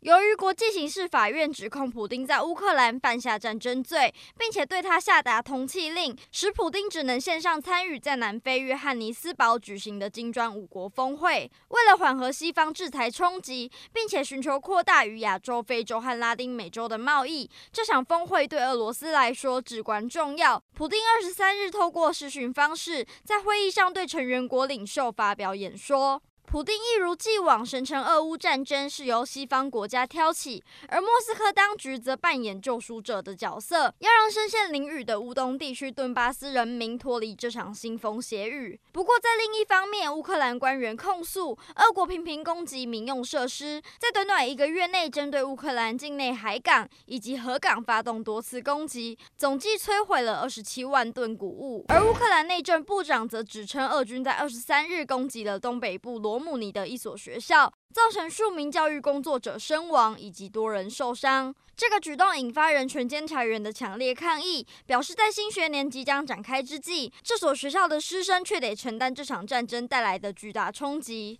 由于国际刑事法院指控普丁在乌克兰犯下战争罪，并且对他下达通缉令，使普丁只能线上参与在南非约翰尼斯堡举行的金砖五国峰会。为了缓和西方制裁冲击，并且寻求扩大与亚洲、非洲和拉丁美洲的贸易，这场峰会对俄罗斯来说至关重要。普丁二十三日透过视讯方式，在会议上对成员国领袖发表演说。普丁一如既往声称，俄乌战争是由西方国家挑起，而莫斯科当局则扮演救赎者的角色，要让深陷囹圄的乌东地区顿巴斯人民脱离这场腥风血雨。不过，在另一方面，乌克兰官员控诉，俄国频频攻击民用设施，在短短一个月内，针对乌克兰境内海港以及河港发动多次攻击，总计摧毁了二十七万吨谷物。而乌克兰内政部长则指称，俄军在二十三日攻击了东北部罗慕尼的一所学校，造成数名教育工作者身亡以及多人受伤。这个举动引发人权监察员的强烈抗议，表示在新学年即将展开之际，这所学校的师生却得承担这场战争带来的巨大冲击。